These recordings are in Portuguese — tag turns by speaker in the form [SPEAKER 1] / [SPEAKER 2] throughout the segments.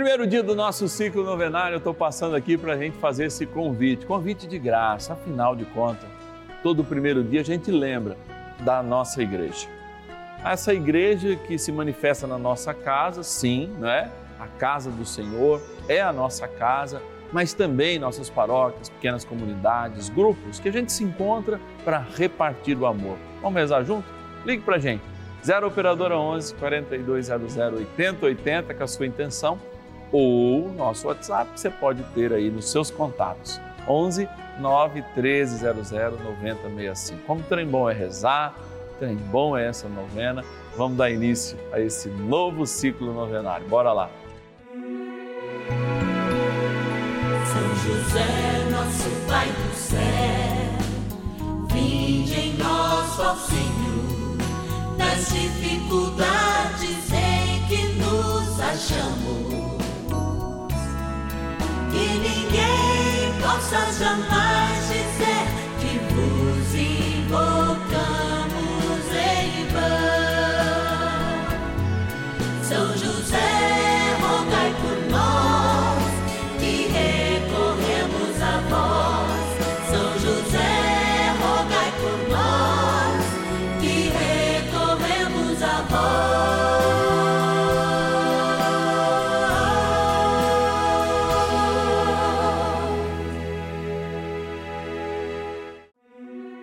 [SPEAKER 1] Primeiro dia do nosso ciclo novenário, eu estou passando aqui para a gente fazer esse convite, convite de graça, afinal de contas, todo primeiro dia a gente lembra da nossa igreja. Essa igreja que se manifesta na nossa casa, sim, não é? A casa do Senhor é a nossa casa, mas também nossas paróquias, pequenas comunidades, grupos que a gente se encontra para repartir o amor. Vamos rezar junto? Ligue para a gente. 0 Operadora 11 4200 8080 com a sua intenção ou nosso WhatsApp que você pode ter aí nos seus contatos. 11 9 1300 9065. Como trem bom é rezar, trem bom é essa novena. Vamos dar início a esse novo ciclo novenário. Bora lá.
[SPEAKER 2] São José, nosso Pai do céu, vinde em nós, ó Senhor, nas dificuldades em que nos achamos que ninguém possa jamais dizer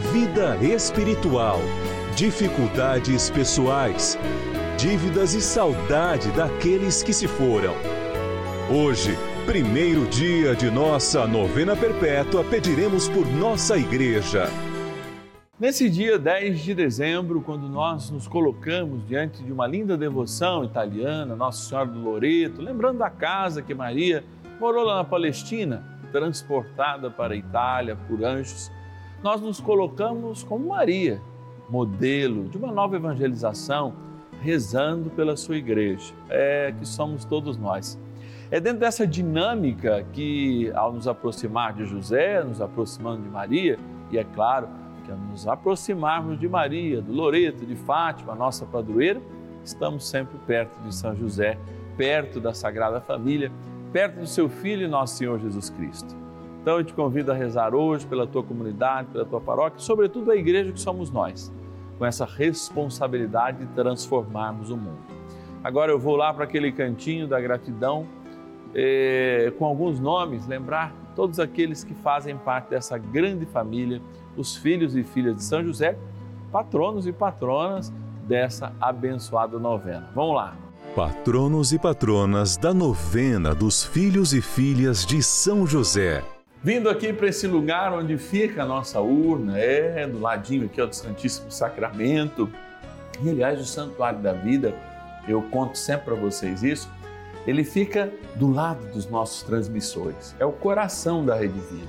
[SPEAKER 3] vida espiritual, dificuldades pessoais, dívidas e saudade daqueles que se foram. Hoje, primeiro dia de nossa novena perpétua, pediremos por nossa igreja.
[SPEAKER 1] Nesse dia 10 de dezembro, quando nós nos colocamos diante de uma linda devoção italiana, Nossa Senhora do Loreto, lembrando da casa que Maria morou lá na Palestina, transportada para a Itália por anjos, nós nos colocamos como Maria, modelo de uma nova evangelização, rezando pela sua igreja, é que somos todos nós. É dentro dessa dinâmica que, ao nos aproximar de José, nos aproximando de Maria, e é claro, que ao nos aproximarmos de Maria, do Loreto, de Fátima, nossa padroeira, estamos sempre perto de São José, perto da Sagrada Família, perto do seu Filho, nosso Senhor Jesus Cristo. Então eu te convido a rezar hoje pela tua comunidade, pela tua paróquia, sobretudo a igreja que somos nós, com essa responsabilidade de transformarmos o mundo. Agora eu vou lá para aquele cantinho da gratidão, eh, com alguns nomes, lembrar todos aqueles que fazem parte dessa grande família, os filhos e filhas de São José, patronos e patronas dessa abençoada novena. Vamos lá.
[SPEAKER 3] Patronos e patronas da novena dos filhos e filhas de São José.
[SPEAKER 1] Vindo aqui para esse lugar onde fica a nossa urna, é do ladinho aqui ó, do Santíssimo Sacramento. E aliás, o Santuário da Vida, eu conto sempre para vocês isso, ele fica do lado dos nossos transmissores, é o coração da Rede Vida.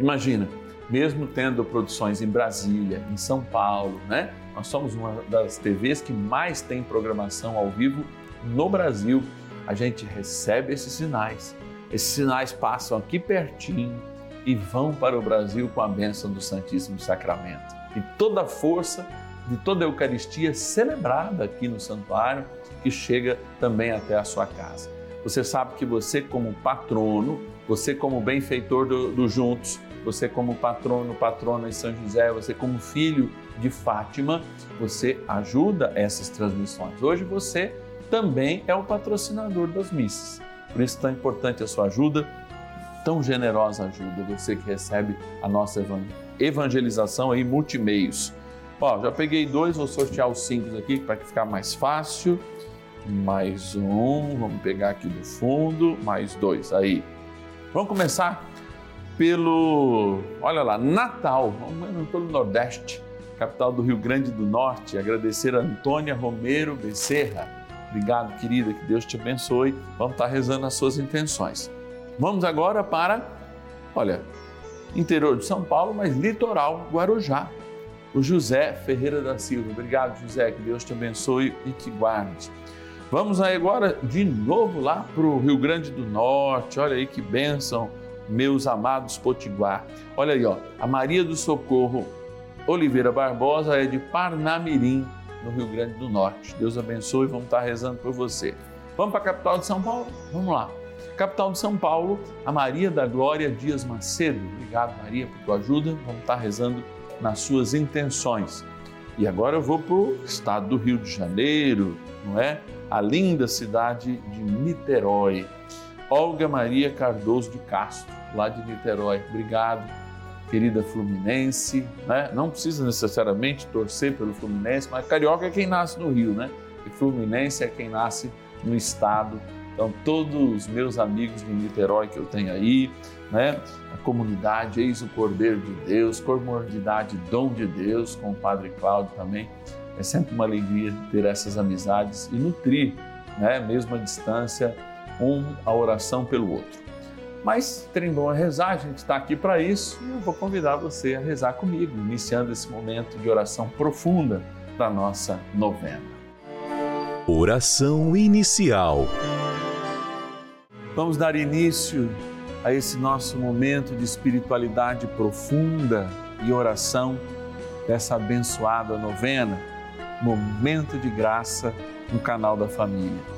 [SPEAKER 1] Imagina, mesmo tendo produções em Brasília, em São Paulo, né? Nós somos uma das TVs que mais tem programação ao vivo no Brasil. A gente recebe esses sinais esses sinais passam aqui pertinho e vão para o Brasil com a bênção do Santíssimo Sacramento. E toda a força de toda a Eucaristia celebrada aqui no santuário, que chega também até a sua casa. Você sabe que você, como patrono, você, como benfeitor do, do Juntos, você, como patrono, patrona de São José, você, como filho de Fátima, você ajuda essas transmissões. Hoje você também é o patrocinador das missas. Por isso, tão importante a sua ajuda, tão generosa ajuda, você que recebe a nossa evangelização aí, multimeios. Ó, já peguei dois, vou sortear os cinco aqui para ficar mais fácil. Mais um, vamos pegar aqui do fundo, mais dois, aí. Vamos começar pelo, olha lá, Natal, vamos pelo Nordeste, capital do Rio Grande do Norte. Agradecer a Antônia Romero Becerra Obrigado, querida, que Deus te abençoe. Vamos estar rezando as suas intenções. Vamos agora para, olha, interior de São Paulo, mas litoral Guarujá. O José Ferreira da Silva. Obrigado, José, que Deus te abençoe e te guarde. Vamos aí agora de novo lá para o Rio Grande do Norte. Olha aí que bênção, meus amados Potiguar. Olha aí, ó, a Maria do Socorro Oliveira Barbosa é de Parnamirim, no Rio Grande do Norte. Deus abençoe, vamos estar rezando por você. Vamos para a capital de São Paulo? Vamos lá. Capital de São Paulo, a Maria da Glória Dias Macedo. Obrigado, Maria, por tua ajuda. Vamos estar rezando nas suas intenções. E agora eu vou para o estado do Rio de Janeiro, não é? A linda cidade de Niterói. Olga Maria Cardoso de Castro, lá de Niterói. Obrigado, querida Fluminense. Né? Não precisa necessariamente torcer pelo Fluminense, mas carioca é quem nasce no Rio, né? E Fluminense é quem nasce no estado então, todos os meus amigos de Niterói que eu tenho aí, né? A comunidade Eis o Cordeiro de Deus, Comunidade Dom de Deus, com o Padre Cláudio também. É sempre uma alegria ter essas amizades e nutrir, né? Mesmo à distância, um a oração pelo outro. Mas trem bom a rezar, a gente está aqui para isso e eu vou convidar você a rezar comigo, iniciando esse momento de oração profunda da nossa novena.
[SPEAKER 3] Oração inicial.
[SPEAKER 1] Vamos dar início a esse nosso momento de espiritualidade profunda e oração dessa abençoada novena, Momento de Graça no canal da Família.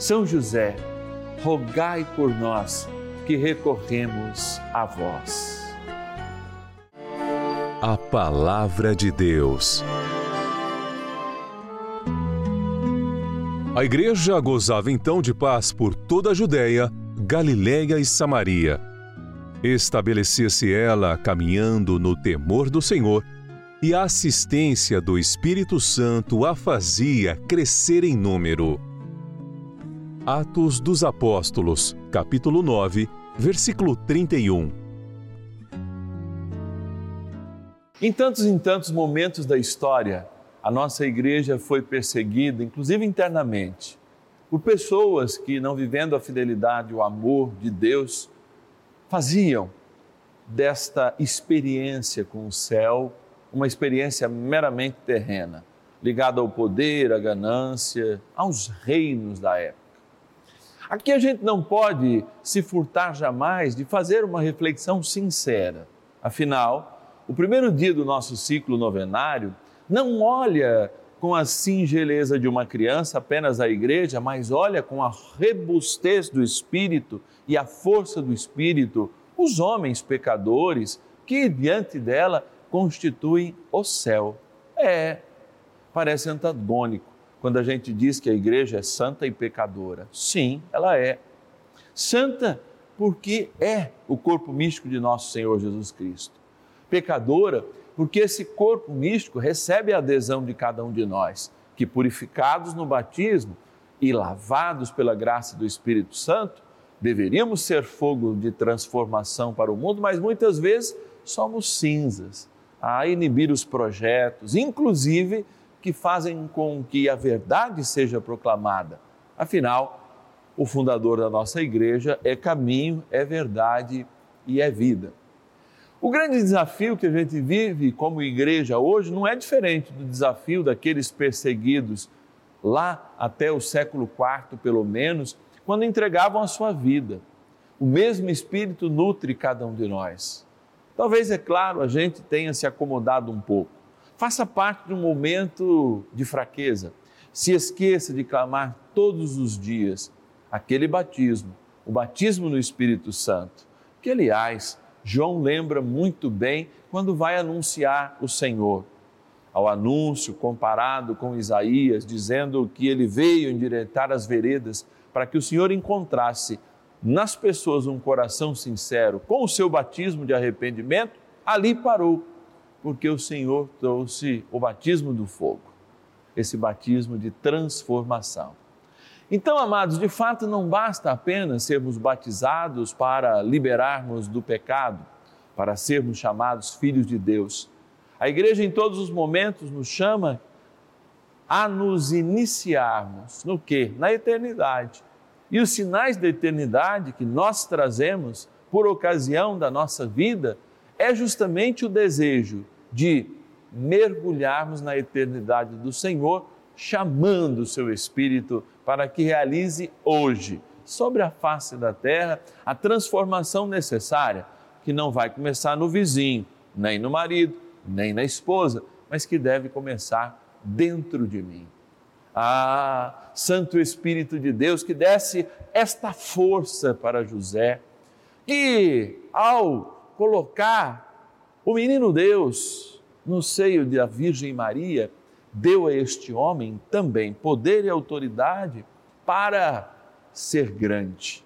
[SPEAKER 1] São José, rogai por nós que recorremos a vós.
[SPEAKER 3] A Palavra de Deus. A igreja gozava então de paz por toda a Judéia, Galiléia e Samaria Estabelecia-se ela caminhando no temor do Senhor, e a assistência do Espírito Santo a fazia crescer em número. Atos dos Apóstolos, capítulo 9, versículo 31.
[SPEAKER 1] Em tantos e tantos momentos da história, a nossa igreja foi perseguida, inclusive internamente, por pessoas que, não vivendo a fidelidade o amor de Deus, faziam desta experiência com o céu uma experiência meramente terrena, ligada ao poder, à ganância, aos reinos da época. Aqui a gente não pode se furtar jamais de fazer uma reflexão sincera. Afinal, o primeiro dia do nosso ciclo novenário não olha com a singeleza de uma criança apenas a igreja, mas olha com a robustez do espírito e a força do espírito os homens pecadores que diante dela constituem o céu. É, parece antagônico quando a gente diz que a igreja é santa e pecadora. Sim, ela é. Santa porque é o corpo místico de nosso Senhor Jesus Cristo. Pecadora porque esse corpo místico recebe a adesão de cada um de nós, que purificados no batismo e lavados pela graça do Espírito Santo, deveríamos ser fogo de transformação para o mundo, mas muitas vezes somos cinzas a inibir os projetos, inclusive que fazem com que a verdade seja proclamada. Afinal, o fundador da nossa igreja é caminho, é verdade e é vida. O grande desafio que a gente vive como igreja hoje não é diferente do desafio daqueles perseguidos lá até o século IV, pelo menos, quando entregavam a sua vida. O mesmo Espírito nutre cada um de nós. Talvez, é claro, a gente tenha se acomodado um pouco. Faça parte de um momento de fraqueza. Se esqueça de clamar todos os dias aquele batismo, o batismo no Espírito Santo, que, aliás, João lembra muito bem quando vai anunciar o Senhor. Ao anúncio comparado com Isaías, dizendo que ele veio endireitar as veredas para que o Senhor encontrasse nas pessoas um coração sincero com o seu batismo de arrependimento, ali parou, porque o Senhor trouxe o batismo do fogo, esse batismo de transformação. Então, amados, de fato não basta apenas sermos batizados para liberarmos do pecado, para sermos chamados filhos de Deus. A igreja em todos os momentos nos chama a nos iniciarmos no que? Na eternidade. E os sinais da eternidade que nós trazemos por ocasião da nossa vida é justamente o desejo de mergulharmos na eternidade do Senhor, chamando o seu Espírito para que realize hoje, sobre a face da terra, a transformação necessária, que não vai começar no vizinho, nem no marido, nem na esposa, mas que deve começar dentro de mim. Ah, Santo Espírito de Deus, que desse esta força para José, que ao colocar o menino Deus no seio da Virgem Maria, deu a este homem também poder e autoridade para ser grande.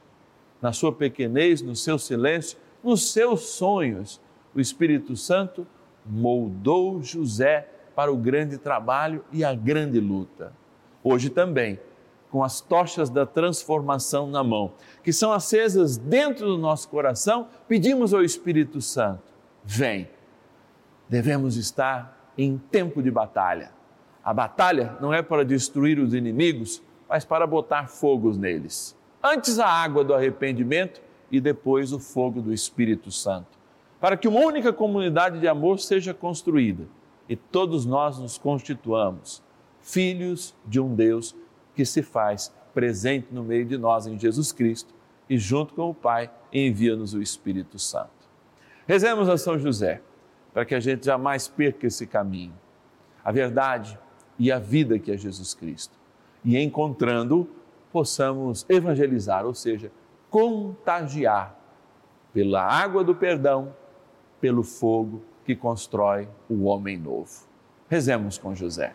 [SPEAKER 1] Na sua pequenez, no seu silêncio, nos seus sonhos, o Espírito Santo moldou José para o grande trabalho e a grande luta. Hoje também, com as tochas da transformação na mão, que são acesas dentro do nosso coração, pedimos ao Espírito Santo: vem. Devemos estar em tempo de batalha a batalha não é para destruir os inimigos, mas para botar fogos neles. Antes a água do arrependimento e depois o fogo do Espírito Santo. Para que uma única comunidade de amor seja construída e todos nós nos constituamos filhos de um Deus que se faz presente no meio de nós em Jesus Cristo e, junto com o Pai, envia-nos o Espírito Santo. Rezemos a São José para que a gente jamais perca esse caminho. A verdade e a vida que é Jesus Cristo. E encontrando, possamos evangelizar, ou seja, contagiar pela água do perdão, pelo fogo que constrói o homem novo. Rezemos com José.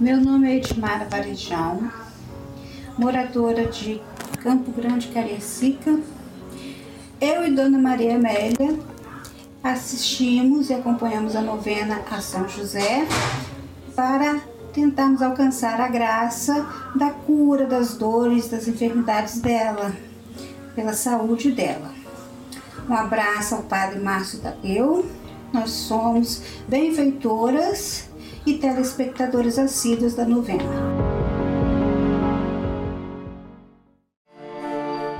[SPEAKER 4] Meu nome é Edmara Varejão, moradora de Campo Grande, Cariacica. Eu e Dona Maria Amélia assistimos e acompanhamos a novena a São José para tentarmos alcançar a graça da cura das dores, das enfermidades dela, pela saúde dela. Um abraço ao Padre Márcio Tadeu. Nós somos benfeitoras e telespectadores assíduos da novena.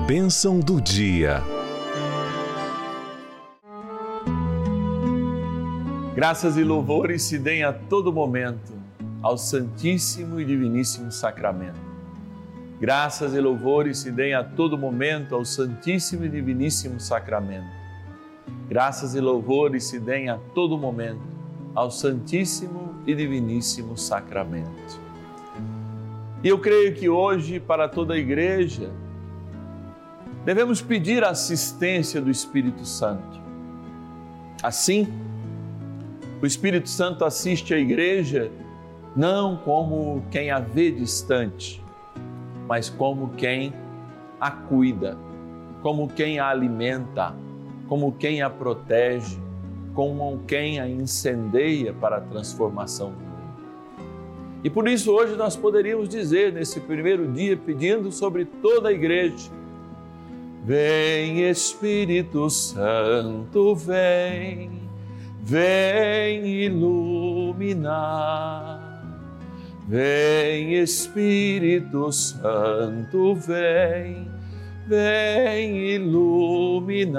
[SPEAKER 3] Bênção do dia.
[SPEAKER 1] Graças e louvores se deem a todo momento ao Santíssimo e Diviníssimo Sacramento. Graças e louvores se deem a todo momento ao Santíssimo e Diviníssimo Sacramento. Graças e louvores se deem a todo momento ao Santíssimo e Diviníssimo Sacramento. E eu creio que hoje, para toda a igreja, devemos pedir a assistência do Espírito Santo. Assim, o Espírito Santo assiste a igreja não como quem a vê distante, mas como quem a cuida, como quem a alimenta, como quem a protege, como quem a incendeia para a transformação do mundo. E por isso hoje nós poderíamos dizer nesse primeiro dia, pedindo sobre toda a igreja, Vem Espírito Santo, vem, vem iluminar Vem Espírito Santo, vem, vem iluminar.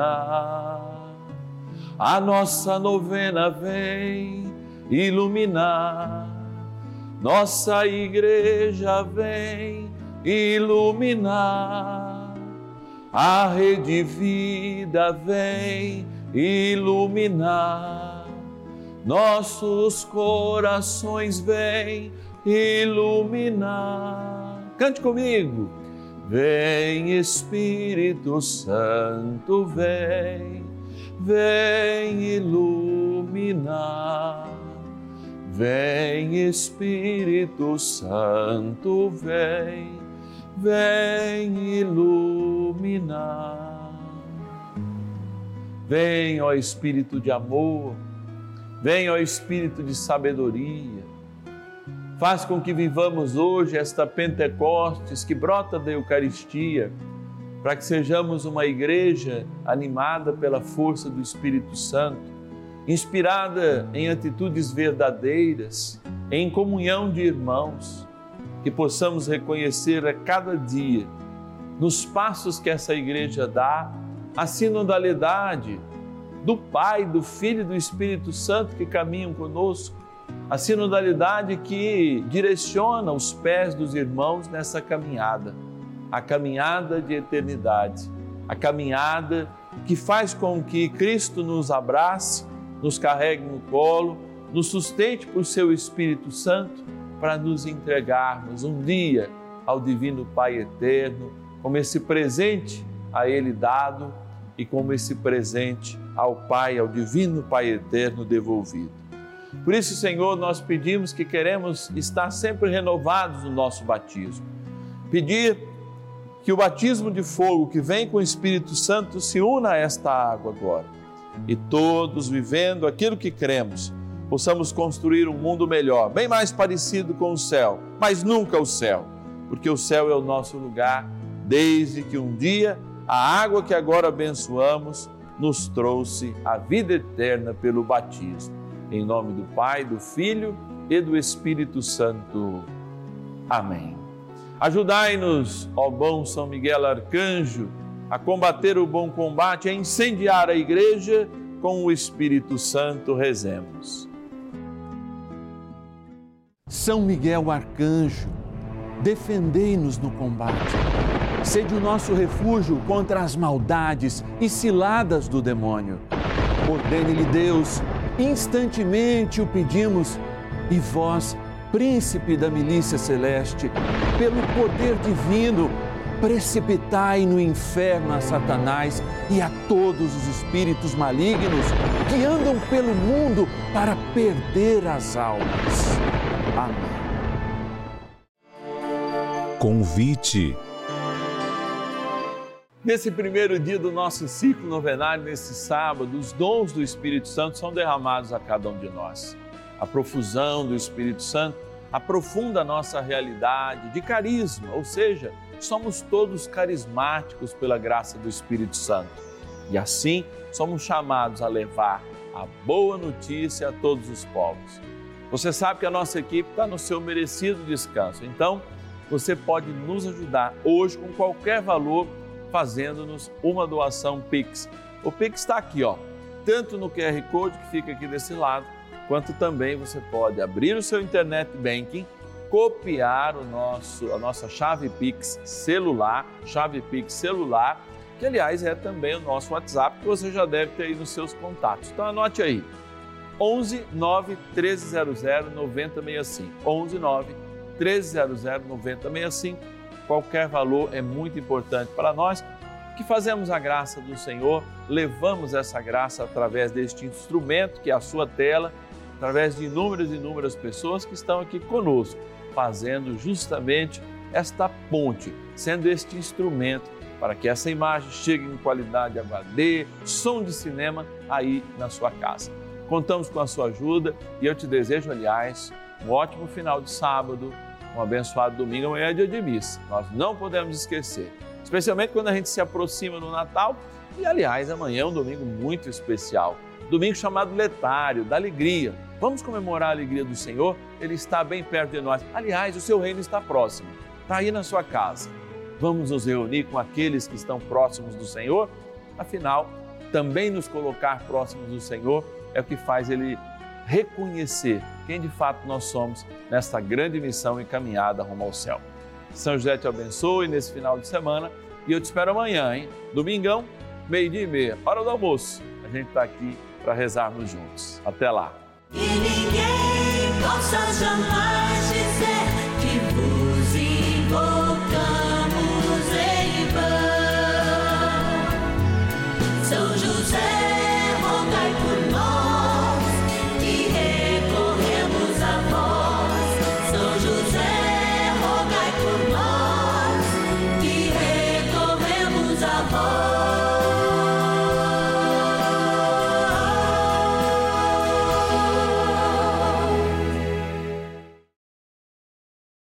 [SPEAKER 1] A nossa novena vem iluminar. Nossa igreja vem iluminar. A rede vida vem iluminar. Nossos corações vêm iluminar. Cante comigo. Vem Espírito Santo, vem, vem iluminar. Vem Espírito Santo, vem, vem iluminar. Vem, ó Espírito de amor, vem, ó Espírito de sabedoria Faz com que vivamos hoje esta Pentecostes que brota da Eucaristia, para que sejamos uma igreja animada pela força do Espírito Santo, inspirada em atitudes verdadeiras, em comunhão de irmãos, que possamos reconhecer a cada dia, nos passos que essa igreja dá, a sinodalidade do Pai, do Filho e do Espírito Santo que caminham conosco a sinodalidade que direciona os pés dos irmãos nessa caminhada, a caminhada de eternidade, a caminhada que faz com que Cristo nos abrace, nos carregue no colo, nos sustente por seu Espírito Santo para nos entregarmos um dia ao Divino Pai Eterno, como esse presente a Ele dado e como esse presente ao Pai, ao Divino Pai Eterno devolvido. Por isso, Senhor, nós pedimos que queremos estar sempre renovados no nosso batismo. Pedir que o batismo de fogo que vem com o Espírito Santo se una a esta água agora. E todos vivendo aquilo que cremos, possamos construir um mundo melhor, bem mais parecido com o céu, mas nunca o céu, porque o céu é o nosso lugar, desde que um dia a água que agora abençoamos nos trouxe a vida eterna pelo batismo. Em nome do Pai, do Filho e do Espírito Santo. Amém. Ajudai-nos, ó bom São Miguel Arcanjo, a combater o bom combate, a incendiar a igreja com o Espírito Santo. Rezemos. São Miguel Arcanjo, defendei-nos no combate. Sede o nosso refúgio contra as maldades e ciladas do demônio. Ordene-lhe Deus, instantemente o pedimos, e vós, príncipe da milícia celeste, pelo poder divino, precipitai no inferno a Satanás e a todos os espíritos malignos que andam pelo mundo para perder as almas. Amém.
[SPEAKER 3] Convite.
[SPEAKER 1] Nesse primeiro dia do nosso ciclo novenário, nesse sábado, os dons do Espírito Santo são derramados a cada um de nós. A profusão do Espírito Santo aprofunda a nossa realidade de carisma, ou seja, somos todos carismáticos pela graça do Espírito Santo. E assim somos chamados a levar a boa notícia a todos os povos. Você sabe que a nossa equipe está no seu merecido descanso, então você pode nos ajudar hoje com qualquer valor fazendo-nos uma doação Pix. O Pix está aqui, ó, tanto no QR Code que fica aqui desse lado, quanto também você pode abrir o seu internet banking, copiar o nosso, a nossa chave Pix celular, chave Pix celular, que aliás é também o nosso WhatsApp que você já deve ter aí nos seus contatos. Então anote aí. 11 9 1300 9065. 11 9 1300 9065. Qualquer valor é muito importante para nós que fazemos a graça do Senhor, levamos essa graça através deste instrumento que é a sua tela, através de inúmeras e inúmeras pessoas que estão aqui conosco, fazendo justamente esta ponte, sendo este instrumento para que essa imagem chegue em qualidade HD, som de cinema aí na sua casa. Contamos com a sua ajuda e eu te desejo, aliás, um ótimo final de sábado, um abençoado domingo, amanhã é dia de missa. Nós não podemos esquecer, especialmente quando a gente se aproxima do Natal e, aliás, amanhã é um domingo muito especial. Domingo chamado Letário, da alegria. Vamos comemorar a alegria do Senhor? Ele está bem perto de nós. Aliás, o seu reino está próximo, está aí na sua casa. Vamos nos reunir com aqueles que estão próximos do Senhor? Afinal, também nos colocar próximos do Senhor é o que faz ele reconhecer quem de fato nós somos nesta grande missão e caminhada rumo ao céu. São José te abençoe nesse final de semana e eu te espero amanhã, hein? Domingão, meio-dia e meia, hora do almoço. A gente está aqui para rezarmos juntos. Até lá.
[SPEAKER 2] E ninguém possa jamais dizer